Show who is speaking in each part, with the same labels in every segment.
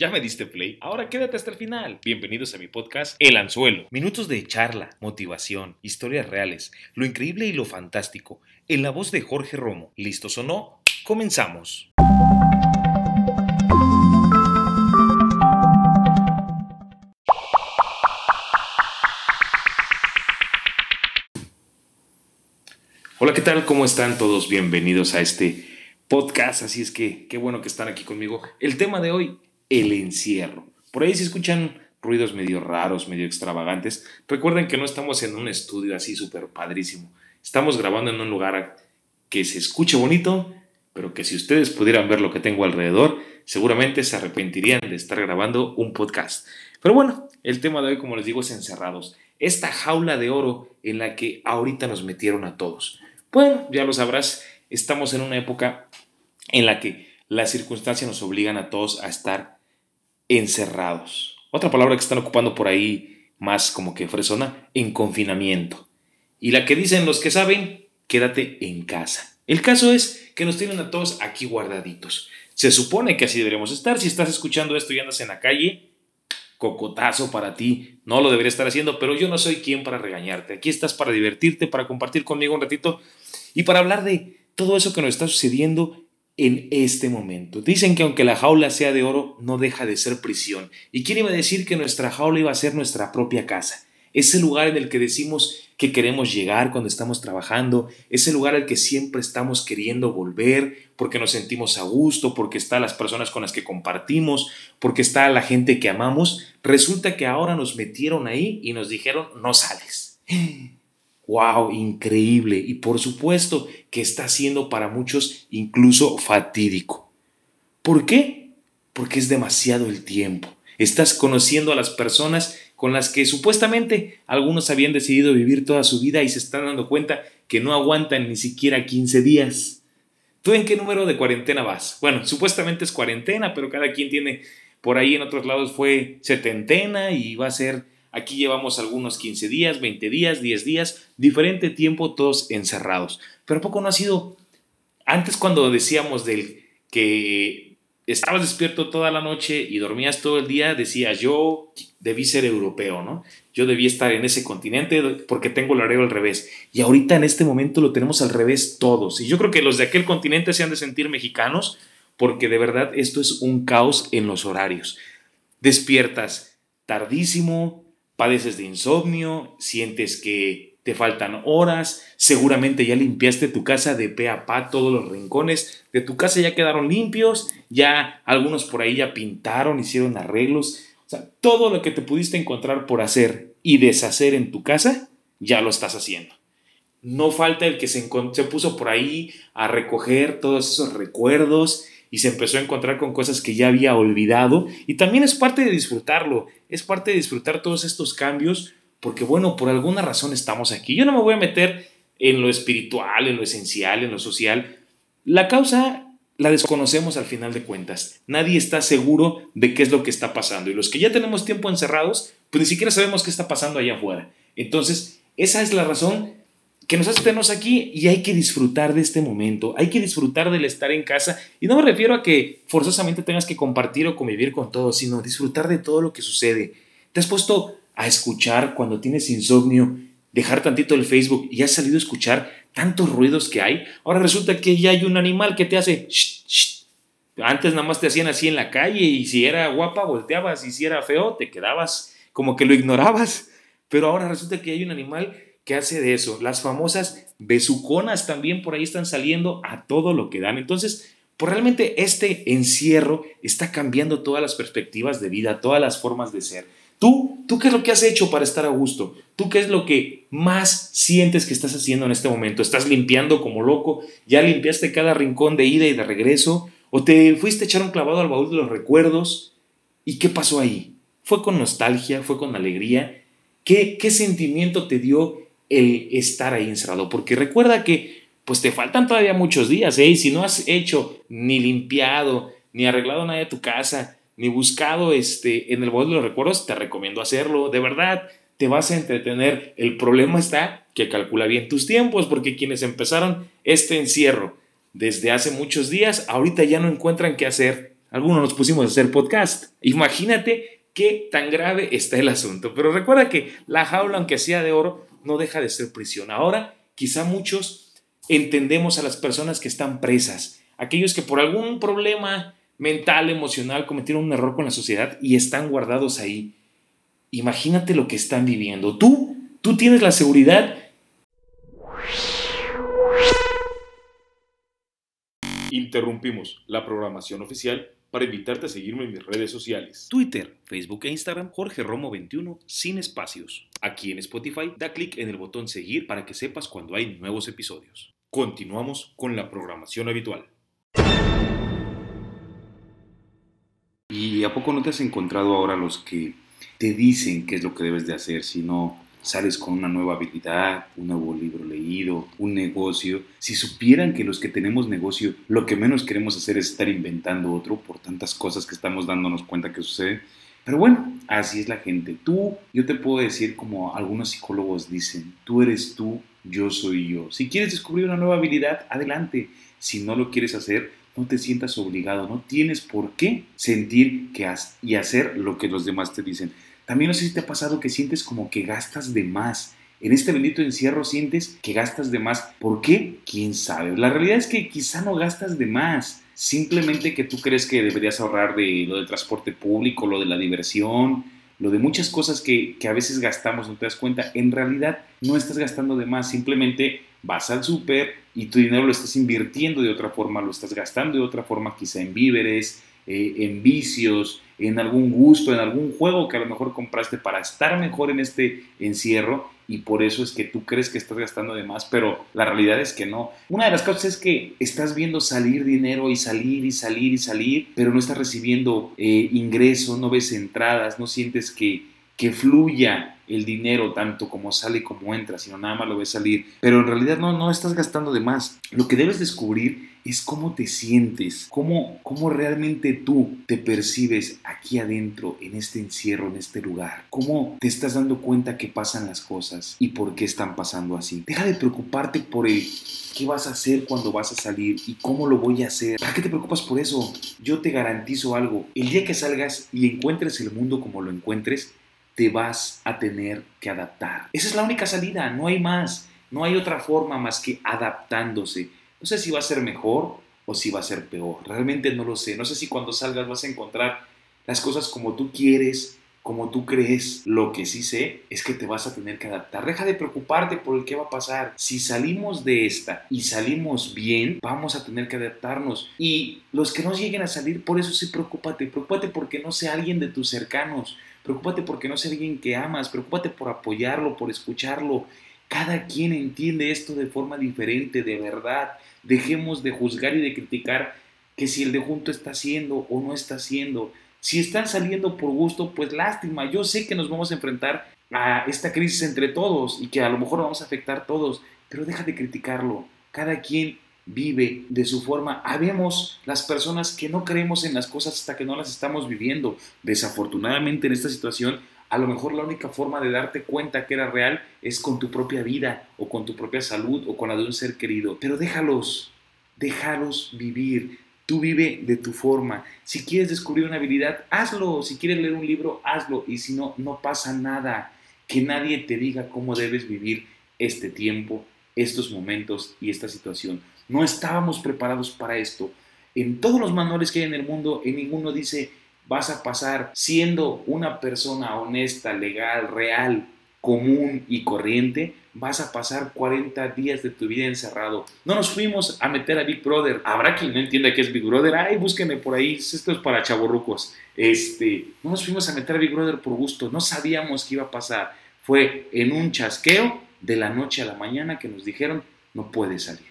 Speaker 1: ¿Ya me diste play? Ahora quédate hasta el final. Bienvenidos a mi podcast El Anzuelo. Minutos de charla, motivación, historias reales, lo increíble y lo fantástico. En la voz de Jorge Romo. ¿Listos o no? Comenzamos. Hola, ¿qué tal? ¿Cómo están todos? Bienvenidos a este podcast. Así es que qué bueno que están aquí conmigo. El tema de hoy el encierro. Por ahí si escuchan ruidos medio raros, medio extravagantes, recuerden que no estamos en un estudio así súper padrísimo. Estamos grabando en un lugar que se escuche bonito, pero que si ustedes pudieran ver lo que tengo alrededor, seguramente se arrepentirían de estar grabando un podcast. Pero bueno, el tema de hoy, como les digo, es encerrados. Esta jaula de oro en la que ahorita nos metieron a todos. Bueno, ya lo sabrás, estamos en una época en la que las circunstancias nos obligan a todos a estar encerrados. Otra palabra que están ocupando por ahí más como que fresona, en confinamiento. Y la que dicen los que saben, quédate en casa. El caso es que nos tienen a todos aquí guardaditos. Se supone que así deberíamos estar. Si estás escuchando esto y andas en la calle, cocotazo para ti. No lo debería estar haciendo, pero yo no soy quien para regañarte. Aquí estás para divertirte, para compartir conmigo un ratito y para hablar de todo eso que nos está sucediendo en este momento. Dicen que aunque la jaula sea de oro, no deja de ser prisión. ¿Y quién iba a decir que nuestra jaula iba a ser nuestra propia casa? Ese lugar en el que decimos que queremos llegar cuando estamos trabajando, ese lugar al que siempre estamos queriendo volver, porque nos sentimos a gusto, porque está las personas con las que compartimos, porque está la gente que amamos, resulta que ahora nos metieron ahí y nos dijeron no sales. ¡Wow! Increíble. Y por supuesto que está siendo para muchos incluso fatídico. ¿Por qué? Porque es demasiado el tiempo. Estás conociendo a las personas con las que supuestamente algunos habían decidido vivir toda su vida y se están dando cuenta que no aguantan ni siquiera 15 días. ¿Tú en qué número de cuarentena vas? Bueno, supuestamente es cuarentena, pero cada quien tiene, por ahí en otros lados fue setentena y va a ser Aquí llevamos algunos 15 días, 20 días, 10 días, diferente tiempo todos encerrados. Pero poco no ha sido... Antes cuando decíamos del que estabas despierto toda la noche y dormías todo el día, decías yo debí ser europeo, ¿no? Yo debí estar en ese continente porque tengo el horario al revés. Y ahorita en este momento lo tenemos al revés todos. Y yo creo que los de aquel continente se han de sentir mexicanos porque de verdad esto es un caos en los horarios. Despiertas tardísimo, padeces de insomnio, sientes que te faltan horas, seguramente ya limpiaste tu casa de pe a pa, todos los rincones de tu casa ya quedaron limpios, ya algunos por ahí ya pintaron, hicieron arreglos, o sea, todo lo que te pudiste encontrar por hacer y deshacer en tu casa, ya lo estás haciendo. No falta el que se, se puso por ahí a recoger todos esos recuerdos y se empezó a encontrar con cosas que ya había olvidado y también es parte de disfrutarlo, es parte de disfrutar todos estos cambios porque bueno, por alguna razón estamos aquí. Yo no me voy a meter en lo espiritual, en lo esencial, en lo social. La causa la desconocemos al final de cuentas. Nadie está seguro de qué es lo que está pasando y los que ya tenemos tiempo encerrados, pues ni siquiera sabemos qué está pasando allá afuera. Entonces, esa es la razón que nos hace tenernos aquí y hay que disfrutar de este momento, hay que disfrutar del estar en casa y no me refiero a que forzosamente tengas que compartir o convivir con todos, sino disfrutar de todo lo que sucede. ¿Te has puesto a escuchar cuando tienes insomnio, dejar tantito el Facebook y has salido a escuchar tantos ruidos que hay? Ahora resulta que ya hay un animal que te hace... Antes nada más te hacían así en la calle y si era guapa volteabas y si era feo te quedabas como que lo ignorabas. Pero ahora resulta que hay un animal ¿Qué hace de eso? Las famosas besuconas también por ahí están saliendo a todo lo que dan. Entonces, pues realmente este encierro está cambiando todas las perspectivas de vida, todas las formas de ser. Tú, tú qué es lo que has hecho para estar a gusto? ¿Tú qué es lo que más sientes que estás haciendo en este momento? ¿Estás limpiando como loco? ¿Ya limpiaste cada rincón de ida y de regreso? ¿O te fuiste a echar un clavado al baúl de los recuerdos? ¿Y qué pasó ahí? ¿Fue con nostalgia? ¿Fue con alegría? ¿Qué, qué sentimiento te dio el estar ahí encerrado, porque recuerda que pues te faltan todavía muchos días, ¿eh? Y si no has hecho ni limpiado, ni arreglado nada de tu casa, ni buscado este en el baúl de los recuerdos, te recomiendo hacerlo, de verdad, te vas a entretener. El problema está que calcula bien tus tiempos, porque quienes empezaron este encierro desde hace muchos días, ahorita ya no encuentran qué hacer. algunos nos pusimos a hacer podcast. Imagínate qué tan grave está el asunto. Pero recuerda que la jaula, aunque sea de oro, no deja de ser prisión. Ahora, quizá muchos entendemos a las personas que están presas, aquellos que por algún problema mental, emocional, cometieron un error con la sociedad y están guardados ahí. Imagínate lo que están viviendo. Tú, tú tienes la seguridad.
Speaker 2: Interrumpimos la programación oficial para invitarte a seguirme en mis redes sociales.
Speaker 1: Twitter, Facebook e Instagram, Jorge Romo 21, sin espacios. Aquí en Spotify, da clic en el botón seguir para que sepas cuando hay nuevos episodios. Continuamos con la programación habitual.
Speaker 2: ¿Y a poco no te has encontrado ahora los que te dicen qué es lo que debes de hacer, si no sales con una nueva habilidad, un nuevo libro leído, un negocio? Si supieran que los que tenemos negocio, lo que menos queremos hacer es estar inventando otro por tantas cosas que estamos dándonos cuenta que sucede. Pero bueno, así es la gente. Tú, yo te puedo decir como algunos psicólogos dicen, tú eres tú, yo soy yo. Si quieres descubrir una nueva habilidad, adelante. Si no lo quieres hacer, no te sientas obligado, no tienes por qué sentir que y hacer lo que los demás te dicen. También no sé si te ha pasado que sientes como que gastas de más. En este bendito encierro sientes que gastas de más. ¿Por qué? ¿Quién sabe? La realidad es que quizá no gastas de más. Simplemente que tú crees que deberías ahorrar de lo del transporte público, lo de la diversión, lo de muchas cosas que, que a veces gastamos, no te das cuenta. En realidad no estás gastando de más. Simplemente vas al súper y tu dinero lo estás invirtiendo de otra forma, lo estás gastando de otra forma, quizá en víveres, eh, en vicios, en algún gusto, en algún juego que a lo mejor compraste para estar mejor en este encierro y por eso es que tú crees que estás gastando de más, pero la realidad es que no. Una de las cosas es que estás viendo salir dinero y salir y salir y salir, pero no estás recibiendo eh, ingresos, no ves entradas, no sientes que, que fluya el dinero tanto como sale como entra, sino nada más lo ves salir. Pero en realidad no, no estás gastando de más. Lo que debes descubrir es cómo te sientes, cómo, cómo realmente tú te percibes aquí adentro, en este encierro, en este lugar. Cómo te estás dando cuenta que pasan las cosas y por qué están pasando así. Deja de preocuparte por el qué vas a hacer cuando vas a salir y cómo lo voy a hacer. ¿Para qué te preocupas por eso? Yo te garantizo algo. El día que salgas y encuentres el mundo como lo encuentres, te vas a tener que adaptar. Esa es la única salida, no hay más, no hay otra forma más que adaptándose. No sé si va a ser mejor o si va a ser peor, realmente no lo sé. No sé si cuando salgas vas a encontrar las cosas como tú quieres, como tú crees. Lo que sí sé es que te vas a tener que adaptar. Deja de preocuparte por el que va a pasar. Si salimos de esta y salimos bien, vamos a tener que adaptarnos. Y los que no lleguen a salir, por eso sí preocúpate. Preocúpate porque no sea alguien de tus cercanos Preocúpate porque no sea alguien que amas, preocúpate por apoyarlo, por escucharlo. Cada quien entiende esto de forma diferente, de verdad. Dejemos de juzgar y de criticar que si el de junto está haciendo o no está haciendo. Si están saliendo por gusto, pues lástima. Yo sé que nos vamos a enfrentar a esta crisis entre todos y que a lo mejor vamos a afectar todos, pero deja de criticarlo. Cada quien vive de su forma. Habemos las personas que no creemos en las cosas hasta que no las estamos viviendo. Desafortunadamente en esta situación, a lo mejor la única forma de darte cuenta que era real es con tu propia vida o con tu propia salud o con la de un ser querido. Pero déjalos, déjalos vivir. Tú vive de tu forma. Si quieres descubrir una habilidad, hazlo. Si quieres leer un libro, hazlo. Y si no, no pasa nada. Que nadie te diga cómo debes vivir este tiempo, estos momentos y esta situación. No estábamos preparados para esto. En todos los manuales que hay en el mundo, en ninguno dice vas a pasar siendo una persona honesta, legal, real, común y corriente, vas a pasar 40 días de tu vida encerrado. No nos fuimos a meter a Big Brother. Habrá quien no entienda qué es Big Brother. Ay, búsquenme por ahí. Esto es para chavorrucos. Este, no nos fuimos a meter a Big Brother por gusto. No sabíamos qué iba a pasar. Fue en un chasqueo de la noche a la mañana que nos dijeron no puede salir.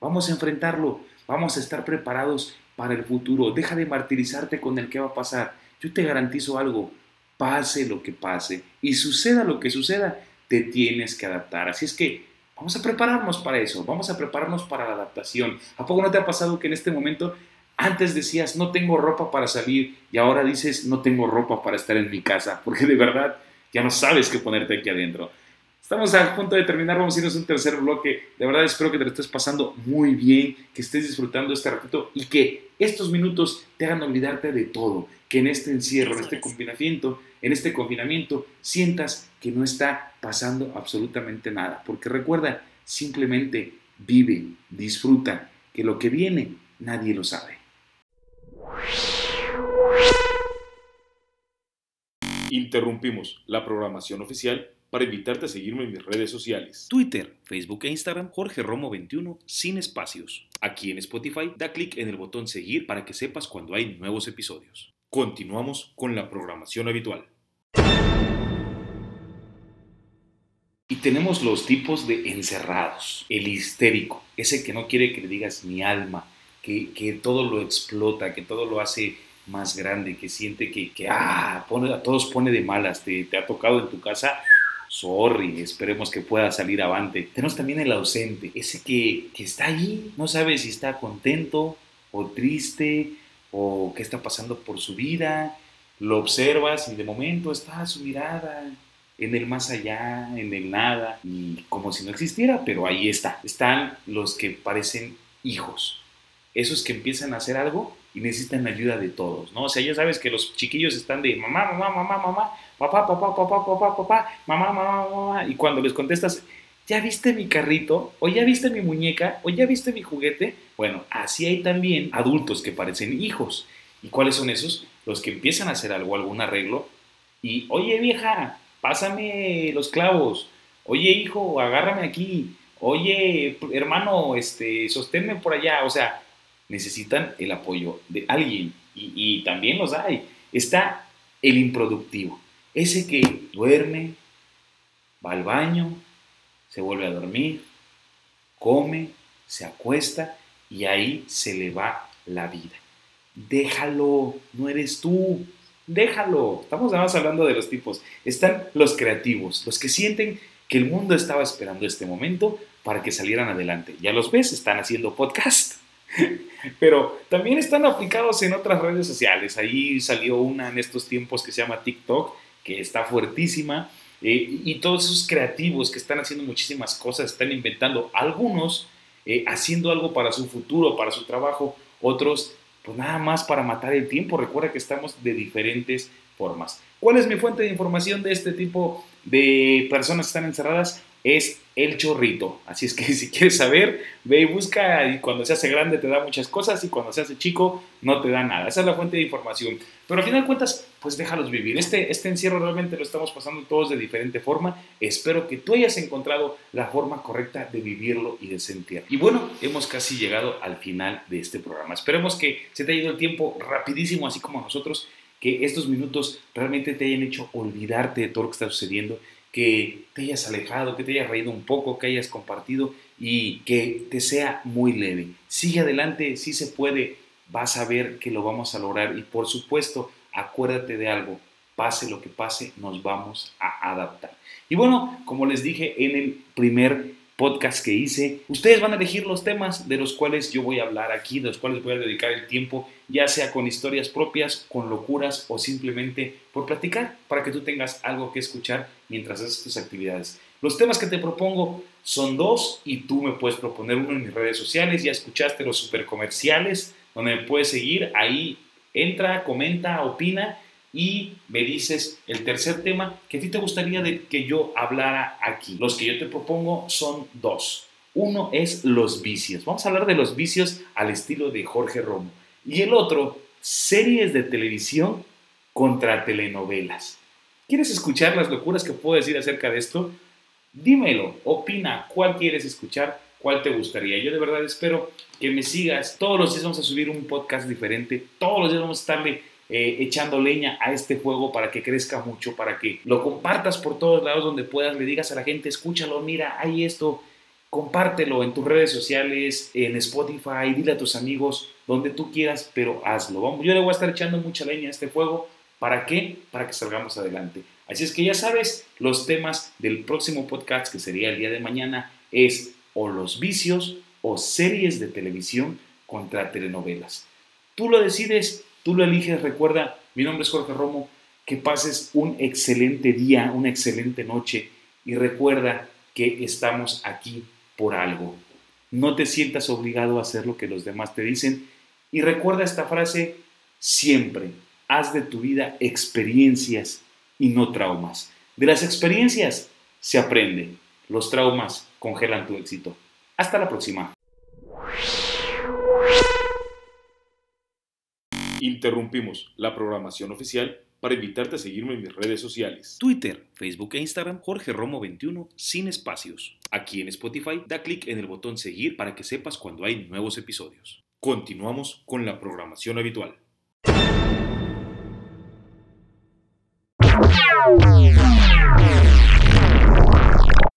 Speaker 2: Vamos a enfrentarlo, vamos a estar preparados para el futuro. Deja de martirizarte con el que va a pasar. Yo te garantizo algo, pase lo que pase y suceda lo que suceda, te tienes que adaptar. Así es que vamos a prepararnos para eso, vamos a prepararnos para la adaptación. ¿A poco no te ha pasado que en este momento antes decías no tengo ropa para salir y ahora dices no tengo ropa para estar en mi casa? Porque de verdad ya no sabes qué ponerte aquí adentro.
Speaker 1: Estamos a punto de terminar, vamos a irnos a un tercer bloque. De verdad espero que te lo estés pasando muy bien, que estés disfrutando este ratito y que estos minutos te hagan olvidarte de todo, que en este encierro, en este confinamiento, en este confinamiento sientas que no está pasando absolutamente nada, porque recuerda, simplemente vive, disfruta, que lo que viene nadie lo sabe. Interrumpimos la programación oficial para invitarte a seguirme en mis redes sociales. Twitter, Facebook e Instagram, Jorge Romo 21, sin espacios. Aquí en Spotify, da clic en el botón seguir para que sepas cuando hay nuevos episodios. Continuamos con la programación habitual. Y tenemos los tipos de encerrados. El histérico, ese que no quiere que le digas mi alma, que, que todo lo explota, que todo lo hace más grande, que siente que, ah, a todos pone de malas, te, te ha tocado en tu casa sorry, esperemos que pueda salir avante. Tenemos también el ausente, ese que, que está ahí, no sabe si está contento o triste o qué está pasando por su vida, lo observas y de momento está su mirada en el más allá, en el nada, y como si no existiera, pero ahí está. Están los que parecen hijos, esos que empiezan a hacer algo y necesitan la ayuda de todos, ¿no? O sea, ya sabes que los chiquillos están de mamá, mamá, mamá, mamá, papá, papá, papá, papá, papá, mamá, mamá, mamá, y cuando les contestas, ¿ya viste mi carrito? ¿O ya viste mi muñeca? ¿O ya viste mi juguete? Bueno, así hay también adultos que parecen hijos. ¿Y cuáles son esos? Los que empiezan a hacer algo, algún arreglo, y, oye vieja, pásame los clavos, oye hijo, agárrame aquí, oye hermano, este, sosténme por allá, o sea, necesitan el apoyo de alguien y, también los hay. Está el improductivo, ese que duerme, va al baño, se vuelve a dormir, come, se acuesta y ahí se le va la vida. Déjalo, no eres tú, déjalo. Estamos nada más hablando de los tipos. Están los creativos, los que sienten que el mundo estaba esperando este momento para que salieran adelante. Ya los ves, están haciendo podcast. Pero también están aplicados en otras redes sociales. Ahí salió una en estos tiempos que se llama TikTok, que está fuertísima. Eh, y todos esos creativos que están haciendo muchísimas cosas, están inventando. Algunos eh, haciendo algo para su futuro, para su trabajo. Otros, pues nada más para matar el tiempo. Recuerda que estamos de diferentes formas. ¿Cuál es mi fuente de información de este tipo de personas que están encerradas? Es el chorrito. Así es que si quieres saber, ve y busca y cuando se hace grande te da muchas cosas y cuando se hace chico no te da nada. Esa es la fuente de información. Pero al final de cuentas, pues déjalos vivir. Este, este encierro realmente lo estamos pasando todos de diferente forma. Espero que tú hayas encontrado la forma correcta de vivirlo y de sentir. Y bueno, hemos casi llegado al final de este programa. Esperemos que se te haya ido el tiempo rapidísimo, así como a nosotros, que estos minutos realmente te hayan hecho olvidarte de todo lo que está sucediendo que te hayas alejado, que te hayas reído un poco, que hayas compartido y que te sea muy leve. Sigue adelante, si se puede, vas a ver que lo vamos a lograr y por supuesto, acuérdate de algo, pase lo que pase, nos vamos a adaptar. Y bueno, como les dije en el primer podcast que hice. Ustedes van a elegir los temas de los cuales yo voy a hablar aquí, de los cuales voy a dedicar el tiempo, ya sea con historias propias, con locuras o simplemente por platicar, para que tú tengas algo que escuchar mientras haces tus actividades. Los temas que te propongo son dos y tú me puedes proponer uno en mis redes sociales. Ya escuchaste los super comerciales, donde me puedes seguir. Ahí entra, comenta, opina y me dices el tercer tema que a ti te gustaría que yo hablara aquí. Los que yo te propongo son dos. Uno es los vicios. Vamos a hablar de los vicios al estilo de Jorge Romo. Y el otro, series de televisión contra telenovelas. ¿Quieres escuchar las locuras que puedo decir acerca de esto? Dímelo, opina cuál quieres escuchar, cuál te gustaría. Yo de verdad espero que me sigas. Todos los días vamos a subir un podcast diferente. Todos los días vamos a estarle eh, echando leña a este juego para que crezca mucho, para que lo compartas por todos lados donde puedas, le digas a la gente, escúchalo, mira, hay esto, compártelo en tus redes sociales, en Spotify, dile a tus amigos, donde tú quieras, pero hazlo. Vamos, yo le voy a estar echando mucha leña a este juego. ¿Para qué? Para que salgamos adelante. Así es que ya sabes, los temas del próximo podcast, que sería el día de mañana, es o los vicios o series de televisión contra telenovelas. Tú lo decides, Tú lo eliges, recuerda, mi nombre es Jorge Romo, que pases un excelente día, una excelente noche y recuerda que estamos aquí por algo. No te sientas obligado a hacer lo que los demás te dicen y recuerda esta frase siempre. Haz de tu vida experiencias y no traumas. De las experiencias se aprende. Los traumas congelan tu éxito. Hasta la próxima.
Speaker 2: Interrumpimos la programación oficial para invitarte a seguirme en mis redes sociales.
Speaker 1: Twitter, Facebook e Instagram, Jorge Romo 21, sin espacios. Aquí en Spotify, da clic en el botón seguir para que sepas cuando hay nuevos episodios. Continuamos con la programación habitual.